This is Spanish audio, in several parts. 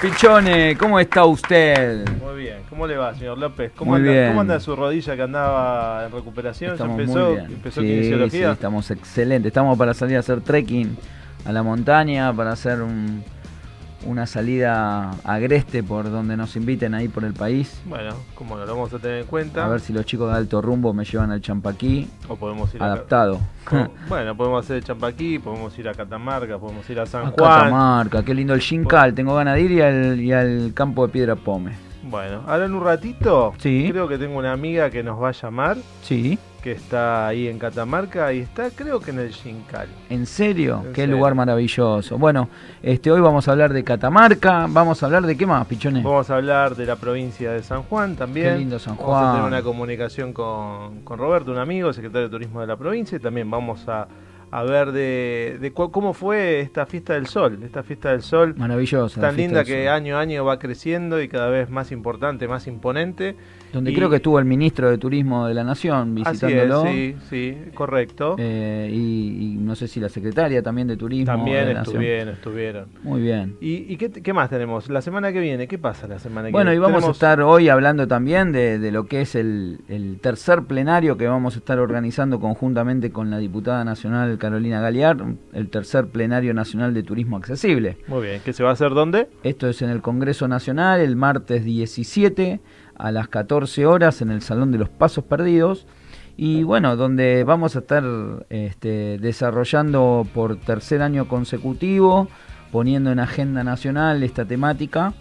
Pichone, ¿cómo está usted? Muy bien, ¿cómo le va, señor López? ¿Cómo, Muy anda, bien. ¿Cómo anda su rodilla que andaba en recuperación? ¿Ya empezó, muy bien. empezó Sí, kinesiología? sí, estamos excelentes. Estamos para salir a hacer trekking a la montaña, para hacer un- una salida agreste por donde nos inviten ahí por el país. Bueno, como no lo vamos a tener en cuenta. A ver si los chicos de alto rumbo me llevan al Champaquí o podemos ir adaptado. Bueno, podemos hacer Champaquí, podemos ir a Catamarca, podemos ir a San A Juan. Catamarca, qué lindo el Jincal. Tengo ganas de ir y al, y al campo de Piedra Pome. Bueno, ahora en un ratito, Sí. creo que tengo una amiga que nos va a llamar, Sí, que está ahí en Catamarca y está creo que en el Jincal. ¿en serio? En qué serio. lugar maravilloso. Bueno, este hoy vamos a hablar de Catamarca. Vamos a hablar de qué más, Pichones. Vamos a hablar de la provincia de San Juan también. Qué lindo San Vamos a tener Juan. una comunicación con, con Roberto, un amigo, secretario de Turismo de la provincia, y también vamos a, a ver de, de cómo fue esta fiesta del sol, esta fiesta del sol Maravillosa. tan linda que año a año va creciendo y cada vez más importante, más imponente. Donde y- creo que estuvo el ministro de Turismo de la Nación Así es, visitándolo. sí, sí, correcto. eh, y, y no sé si la secretaria también de Turismo. también de la Nación. estuvieron, estuvieron. Muy bien. ¿Y, y qué, qué más tenemos? La semana que viene, ¿qué pasa la semana que Bueno, y viene? vamos a estar hoy hablando también de, de lo que es el, el tercer plenario que vamos a estar organizando conjuntamente con la diputada nacional Carolina Galear, el tercer plenario nacional de turismo accesible. Muy bien, ¿qué se va a hacer dónde? Esto es en el Congreso Nacional el martes 17 a las 14 horas en el Salón de los Pasos Perdidos. Y bueno, donde vamos a estar este, desarrollando por tercer año consecutivo, poniendo en agenda nacional esta temática.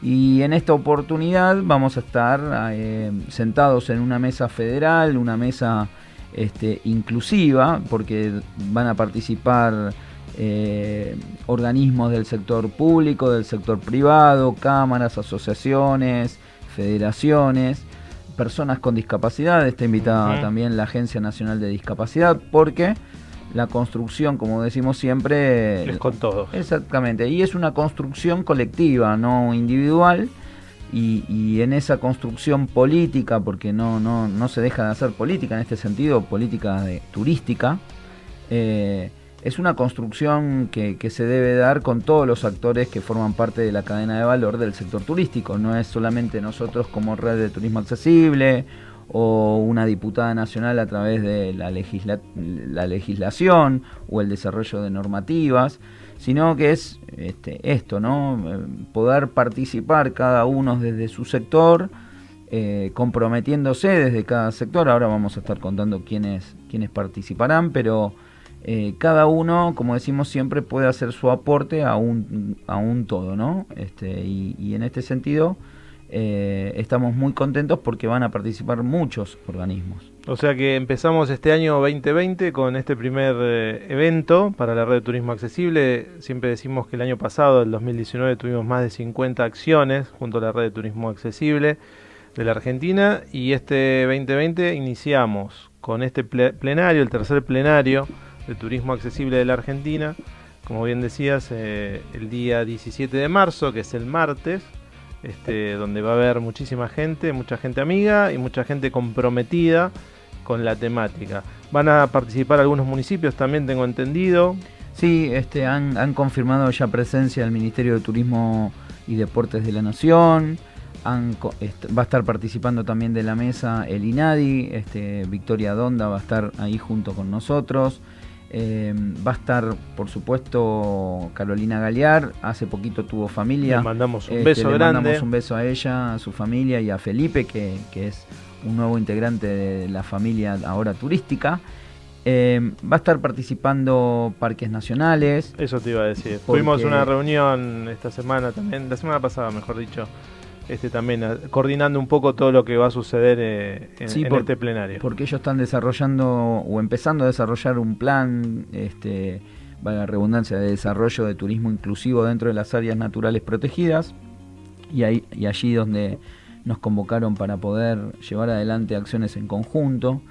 Y en esta oportunidad vamos a estar eh, sentados en una mesa federal, una mesa este, inclusiva, porque van a participar eh, organismos del sector público, del sector privado, cámaras, asociaciones, federaciones, personas con discapacidad. Está invitada también la Agencia Nacional de Discapacidad, porque la construcción, como decimos siempre, Es con todos. Exactamente, y es una construcción colectiva, no individual, y, y en esa construcción política, porque no, no, no se deja de hacer política en este sentido, política de, turística, eh, es una construcción que, que se debe dar con todos los actores que forman parte de la cadena de valor del sector turístico, no es solamente nosotros como red de turismo accesible o una diputada nacional a través de la, legisla- la legislación o el desarrollo de normativas, sino que es este, esto, ¿no? Eh, Poder participar cada uno desde su sector, eh, comprometiéndose desde cada sector. Ahora vamos a estar contando quiénes, quiénes participarán, pero eh, cada uno, como decimos siempre, puede hacer su aporte a un, a un todo, ¿no? Este, y, y en este sentido eh, estamos muy contentos porque van a participar muchos organismos. O sea que empezamos este año 2020 con este primer eh, evento para la red de turismo accesible. Siempre decimos que el año pasado, el 2019, tuvimos más de 50 acciones junto a la red de turismo accesible de la Argentina y este 2020 iniciamos con este ple- plenario, el tercer plenario de turismo accesible de la Argentina. Como bien decías, eh, el día 17 de marzo, que es el martes, este, donde va a haber muchísima gente, mucha gente amiga y mucha gente comprometida con la temática. Van a participar algunos municipios, también tengo entendido. Sí, este, han, han confirmado ya presencia del Ministerio de Turismo y Deportes de la Nación. Han co- est- va a estar participando también de la mesa el INADI. Este, Victoria Donda va a estar ahí junto con nosotros. Eh, va a estar, por supuesto, Carolina Galear. Hace poquito tuvo familia. Le mandamos un Este, beso le grande. mandamos un beso a ella, a su familia y a Felipe, que, que es un nuevo integrante de la familia ahora turística. Eh, va a estar participando parques nacionales. Eso te iba a decir. Porque- Tuvimos una reunión esta semana también, la semana pasada mejor dicho, este también coordinando un poco todo lo que va a suceder eh, en, Sí, en por- este plenario. Porque ellos están desarrollando o empezando a desarrollar un plan, este, valga la redundancia, de desarrollo de turismo inclusivo dentro de las áreas naturales protegidas. Y, ahí, y allí donde nos convocaron para poder llevar adelante acciones en conjunto.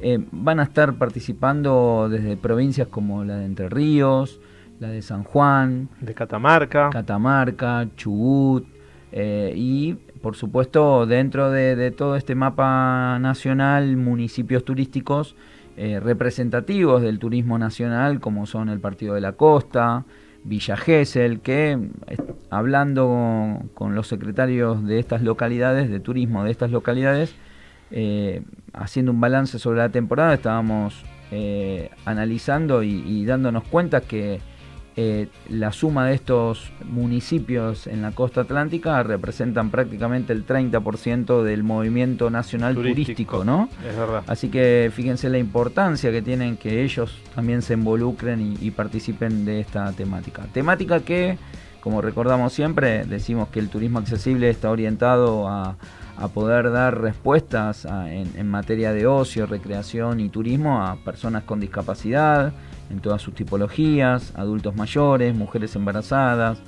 Eh, van a estar participando desde provincias como la de Entre Ríos, la de San Juan, de Catamarca. Catamarca, Chubut, eh, y por supuesto dentro de, de todo este mapa nacional, municipios turísticos eh, representativos del turismo nacional, como son el Partido de la Costa, Villa Gesell, que eh, hablando con los secretarios de estas localidades, de turismo de estas localidades, eh, haciendo un balance sobre la temporada, estábamos eh, analizando y, dándonos cuenta que la suma de estos municipios en la costa atlántica representan prácticamente el 30% del movimiento nacional turístico, ¿no? Es verdad. Así que fíjense la importancia que tienen que ellos también se involucren y, participen de esta temática. Temática que, como recordamos siempre, decimos que el turismo accesible está orientado a, poder dar respuestas en, en materia de ocio, recreación y turismo a personas con discapacidad, en todas sus tipologías, adultos mayores, mujeres embarazadas,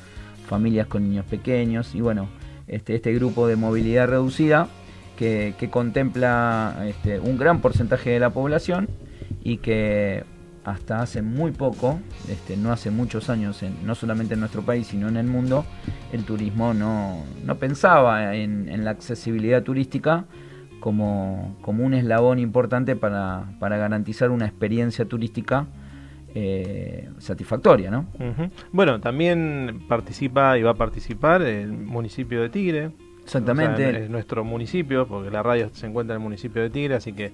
familias con niños pequeños y bueno, este, este grupo de movilidad reducida que, contempla este, un gran porcentaje de la población y que hasta hace muy poco, este, no hace muchos años, no solamente en nuestro país, sino en el mundo, el turismo no, pensaba en, la accesibilidad turística como, como un eslabón importante para, para garantizar una experiencia turística eh, satisfactoria, ¿no? Bueno, también participa y va a participar el municipio de Tigre. Exactamente. es nuestro municipio, porque la radio se encuentra en el municipio de Tigre, así que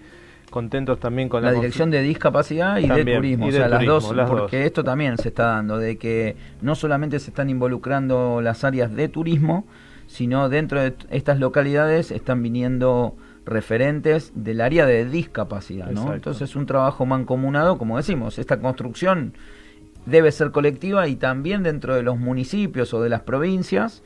contentos también con la, dirección de discapacidad y de turismo, o sea, las dos, porque esto también se está dando, de que no solamente se están involucrando las áreas de turismo, sino dentro de estas localidades están viniendo referentes del área de discapacidad, ¿no? Entonces un trabajo mancomunado, como decimos, esta construcción debe ser colectiva y también dentro de los municipios o de las provincias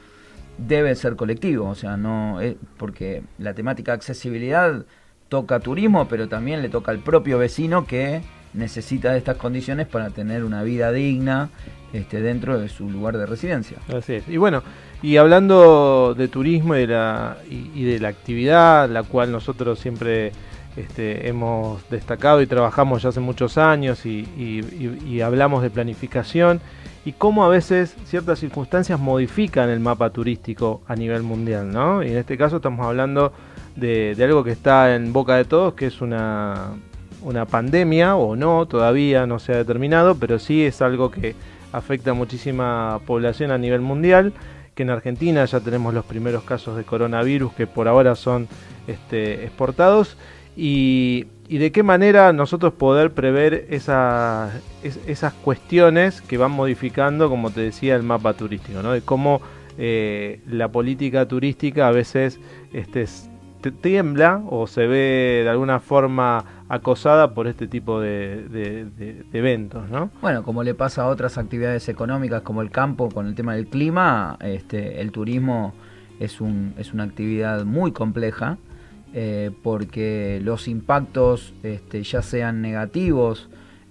debe ser colectivo, o sea, no es porque la temática de accesibilidad toca turismo, pero también le toca al propio vecino que necesita de estas condiciones para tener una vida digna este, dentro de su lugar de residencia. Así es. Y bueno, y hablando de turismo y de la, actividad, la cual nosotros siempre este, hemos destacado y trabajamos ya hace muchos años y, hablamos de planificación y cómo a veces ciertas circunstancias modifican el mapa turístico a nivel mundial, ¿no? Y en este caso estamos hablando de, de algo que está en boca de todos, que es una, una pandemia o no, todavía no se ha determinado, pero sí es algo que afecta a muchísima población a nivel mundial, que en Argentina ya tenemos los primeros casos de coronavirus que por ahora son este, exportados y, de qué manera nosotros poder prever esas cuestiones que van modificando, como te decía, el mapa turístico, ¿no? de cómo eh, la política turística a veces este, tiembla o se ve de alguna forma acosada por este tipo de, eventos, ¿no? Bueno, como le pasa a otras actividades económicas como el campo con el tema del clima, este, el turismo es, un, es una actividad muy compleja eh, porque los impactos, este, ya sean negativos,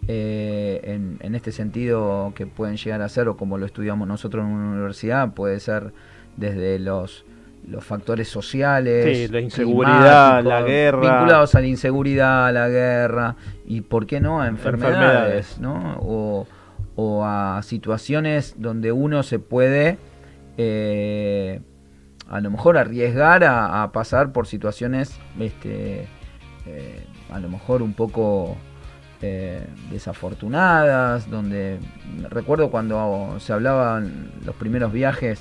eh, en, en, este sentido que pueden llegar a ser, o como lo estudiamos nosotros en una universidad, puede ser desde los los factores sociales, la inseguridad, la guerra, vinculados a la inseguridad, a la guerra y por qué no a enfermedades, ¿no? O, a situaciones donde uno se puede eh, a lo mejor arriesgar a, pasar por situaciones este eh, a lo mejor un poco eh, desafortunadas, donde recuerdo cuando se hablaban los primeros viajes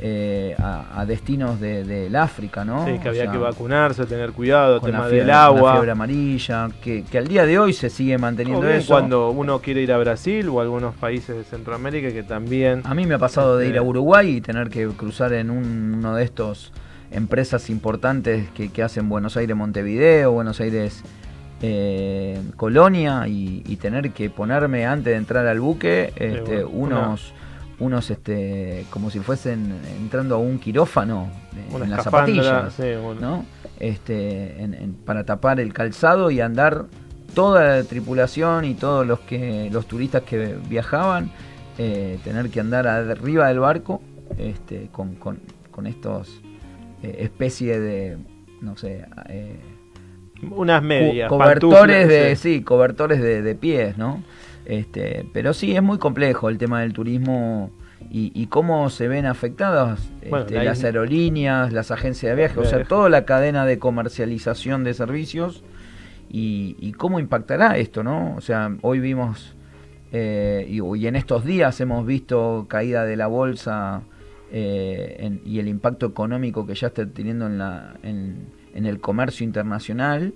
eh, a, destinos del África, ¿no? Sí, que había que vacunarse, tener cuidado, tema del agua. La fiebre amarilla, que, al día de hoy se sigue manteniendo eso. Cuando uno quiere ir a Brasil o a algunos países de Centroamérica que también... A mí me ha pasado de ir a este, Uruguay y tener que cruzar en uno de estos empresas importantes que, que hacen Buenos Aires Montevideo, Buenos Aires eh, Colonia y, tener que ponerme antes de entrar al buque este, unos unos este como si fuesen entrando a un quirófano eh, en las zapatillas ¿no? este para tapar el calzado y andar toda la tripulación y todos los que los turistas que viajaban eh, tener que andar arriba del barco este con, con, con estos eh, especie de no sé unas medias. cobertores de, sí, cobertores de, pies, ¿no? Este, pero sí, es muy complejo el tema del turismo y, cómo se ven afectadas este, las aerolíneas, las agencias de viaje, o sea, toda la cadena de comercialización de servicios y, cómo impactará esto, ¿no? O sea, hoy vimos eh, y, en estos días hemos visto caída de la bolsa eh, y el impacto económico que ya está teniendo en, la, en, el comercio internacional.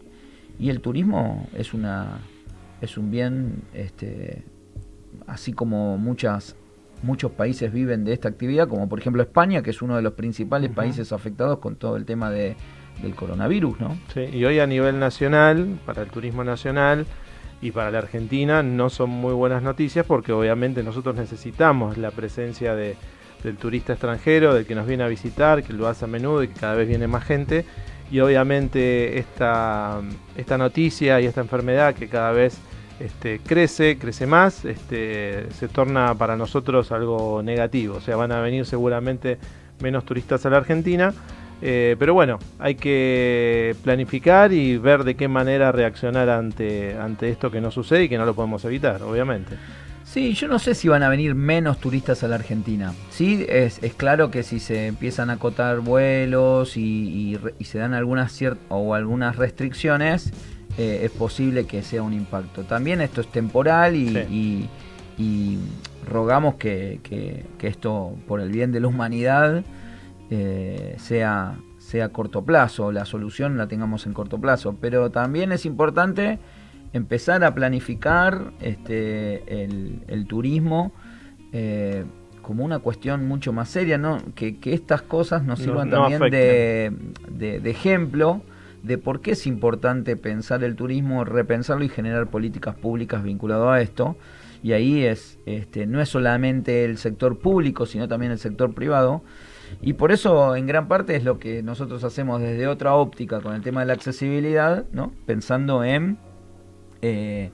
Y el turismo es, una, es un bien, este, así como muchas muchos países viven de esta actividad, como por ejemplo España, que es uno de los principales países afectados con todo el tema de, del coronavirus, ¿no? Sí, y hoy a nivel nacional, para el turismo nacional y para la Argentina, no son muy buenas noticias porque obviamente nosotros necesitamos la presencia de, del turista extranjero, del que nos viene a visitar, que lo hace a menudo y que cada vez viene más gente. Y obviamente esta, esta noticia y esta enfermedad que cada vez este, crece, crece más, este, se torna para nosotros algo negativo. O sea, van a venir seguramente menos turistas a la Argentina eh, pero bueno, hay que planificar y ver de qué manera reaccionar ante, ante esto que no sucede y que no lo podemos evitar, obviamente. Sí, yo no sé si van a venir menos turistas a la Argentina. Sí, es, claro que si se empiezan a acotar vuelos y, se dan algunas o algunas restricciones, eh, es posible que sea un impacto. También esto es temporal y, rogamos que, esto, por el bien de la humanidad, eh, sea, sea a corto plazo, la solución la tengamos en corto plazo. Pero también es importante empezar a planificar este, el, turismo eh, como una cuestión mucho más seria, ¿no? que, estas cosas nos sirvan también de, de, ejemplo de por qué es importante pensar el turismo, repensarlo y generar políticas públicas vinculadas a esto. Y ahí es, este, no es solamente el sector público, sino también el sector privado, y por eso, en gran parte, es lo que nosotros hacemos desde otra óptica con el tema de la accesibilidad, ¿no? pensando en eh,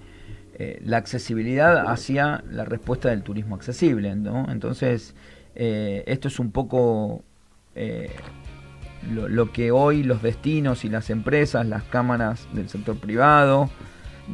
eh, la accesibilidad hacia la respuesta del turismo accesible. ¿no? Entonces, eh, esto es un poco lo, lo, que hoy los destinos y las empresas, las cámaras del sector privado,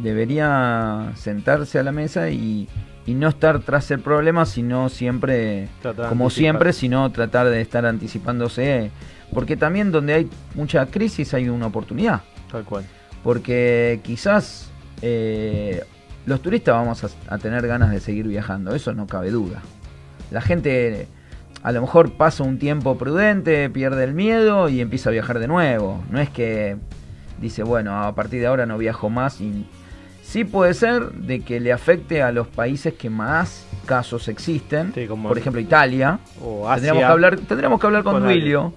debería sentarse a la mesa y, y no estar tras el problema, sino siempre, como siempre, sino tratar de estar anticipándose. Porque también donde hay mucha crisis hay una oportunidad. Tal cual. Porque quizás eh, los turistas vamos a, tener ganas de seguir viajando, eso no cabe duda. La gente a lo mejor pasa un tiempo prudente, pierde el miedo y empieza a viajar de nuevo. No es que dice, bueno, a partir de ahora no viajo más y Sí puede ser de que le afecte a los países que más casos existen, por ejemplo Italia. O Tendríamos que hablar, tendríamos que hablar con, Duilio,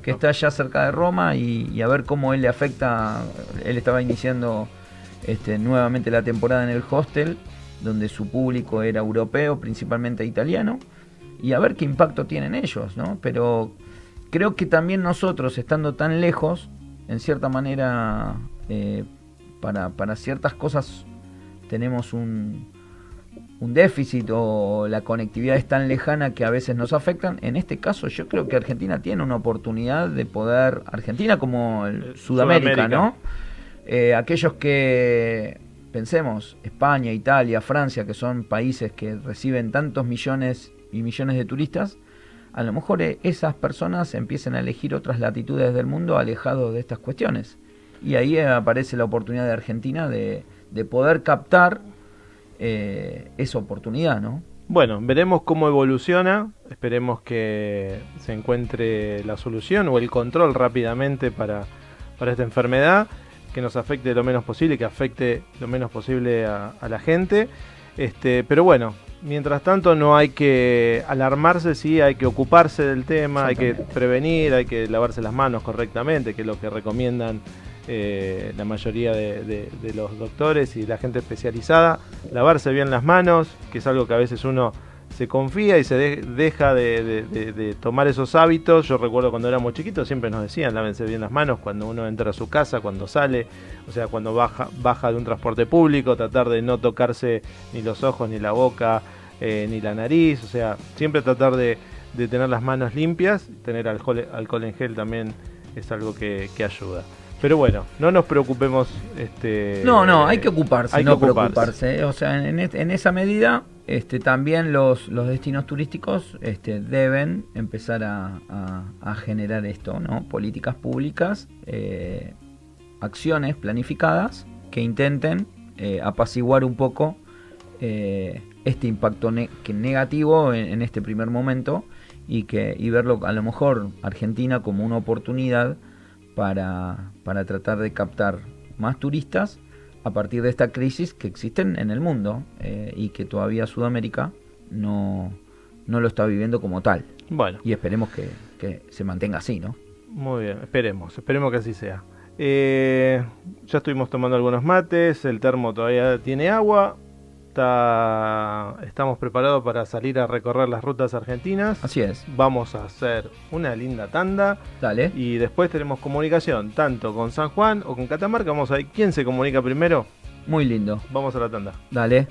que está allá cerca de Roma, y, a ver cómo él le afecta. Él estaba iniciando este, nuevamente la temporada en el hostel, donde su público era europeo, principalmente italiano, y a ver qué impacto tienen ellos, ¿no? Pero creo que también nosotros, estando tan lejos, en cierta manera... Eh, para, ciertas cosas tenemos un, un déficit o la conectividad es tan lejana que a veces nos afectan. En este caso yo creo que Argentina tiene una oportunidad de poder, Argentina como eh, Sudamérica, ¿no? Eh, aquellos que, pensemos, España, Italia, Francia, que son países que reciben tantos millones y millones de turistas, a lo mejor eh, esas personas empiecen a elegir otras latitudes del mundo alejados de estas cuestiones. Y ahí aparece la oportunidad de Argentina de, poder captar eh, esa oportunidad, ¿no? Bueno, veremos cómo evoluciona, esperemos que se encuentre la solución o el control rápidamente para, esta enfermedad, que nos afecte lo menos posible, que afecte lo menos posible a, la gente. Este, pero bueno, mientras tanto no hay que alarmarse, sí, hay que ocuparse del tema, hay que prevenir, hay que lavarse las manos correctamente, que es lo que recomiendan eh, la mayoría de, los doctores y la gente especializada, lavarse bien las manos, que es algo que a veces uno se confía y se deja de, tomar esos hábitos. Yo recuerdo cuando éramos chiquitos siempre nos decían lávense bien las manos cuando uno entra a su casa, cuando sale, o sea, cuando baja, baja de un transporte público, tratar de no tocarse ni los ojos, ni la boca, eh, ni la nariz, o sea, siempre tratar de, tener las manos limpias, tener alcohol, alcohol en gel también es algo que ayuda. Pero bueno, no nos preocupemos. Este, no, no, hay que ocuparse, hay no que preocuparse. O sea, en, en, esa medida, este, también los, los destinos turísticos este, deben empezar a, a, generar esto, ¿no? Políticas públicas, eh, acciones planificadas que intenten eh, apaciguar un poco eh, este impacto que negativo en, este primer momento y que y verlo a lo mejor Argentina como una oportunidad para, para tratar de captar más turistas a partir de esta crisis que existen en el mundo eh, y que todavía Sudamérica no, no lo está viviendo como tal. Bueno. Y esperemos que, se mantenga así, ¿no? Muy bien, esperemos, esperemos que así sea. Eh, ya estuvimos tomando algunos mates, el termo todavía tiene agua, está, estamos preparados para salir a recorrer las rutas argentinas. Así es. Vamos a hacer una linda tanda. Dale. Y después tenemos comunicación tanto con San Juan o con Catamarca. Vamos a ver quién se comunica primero. Muy lindo. Vamos a la tanda. Dale.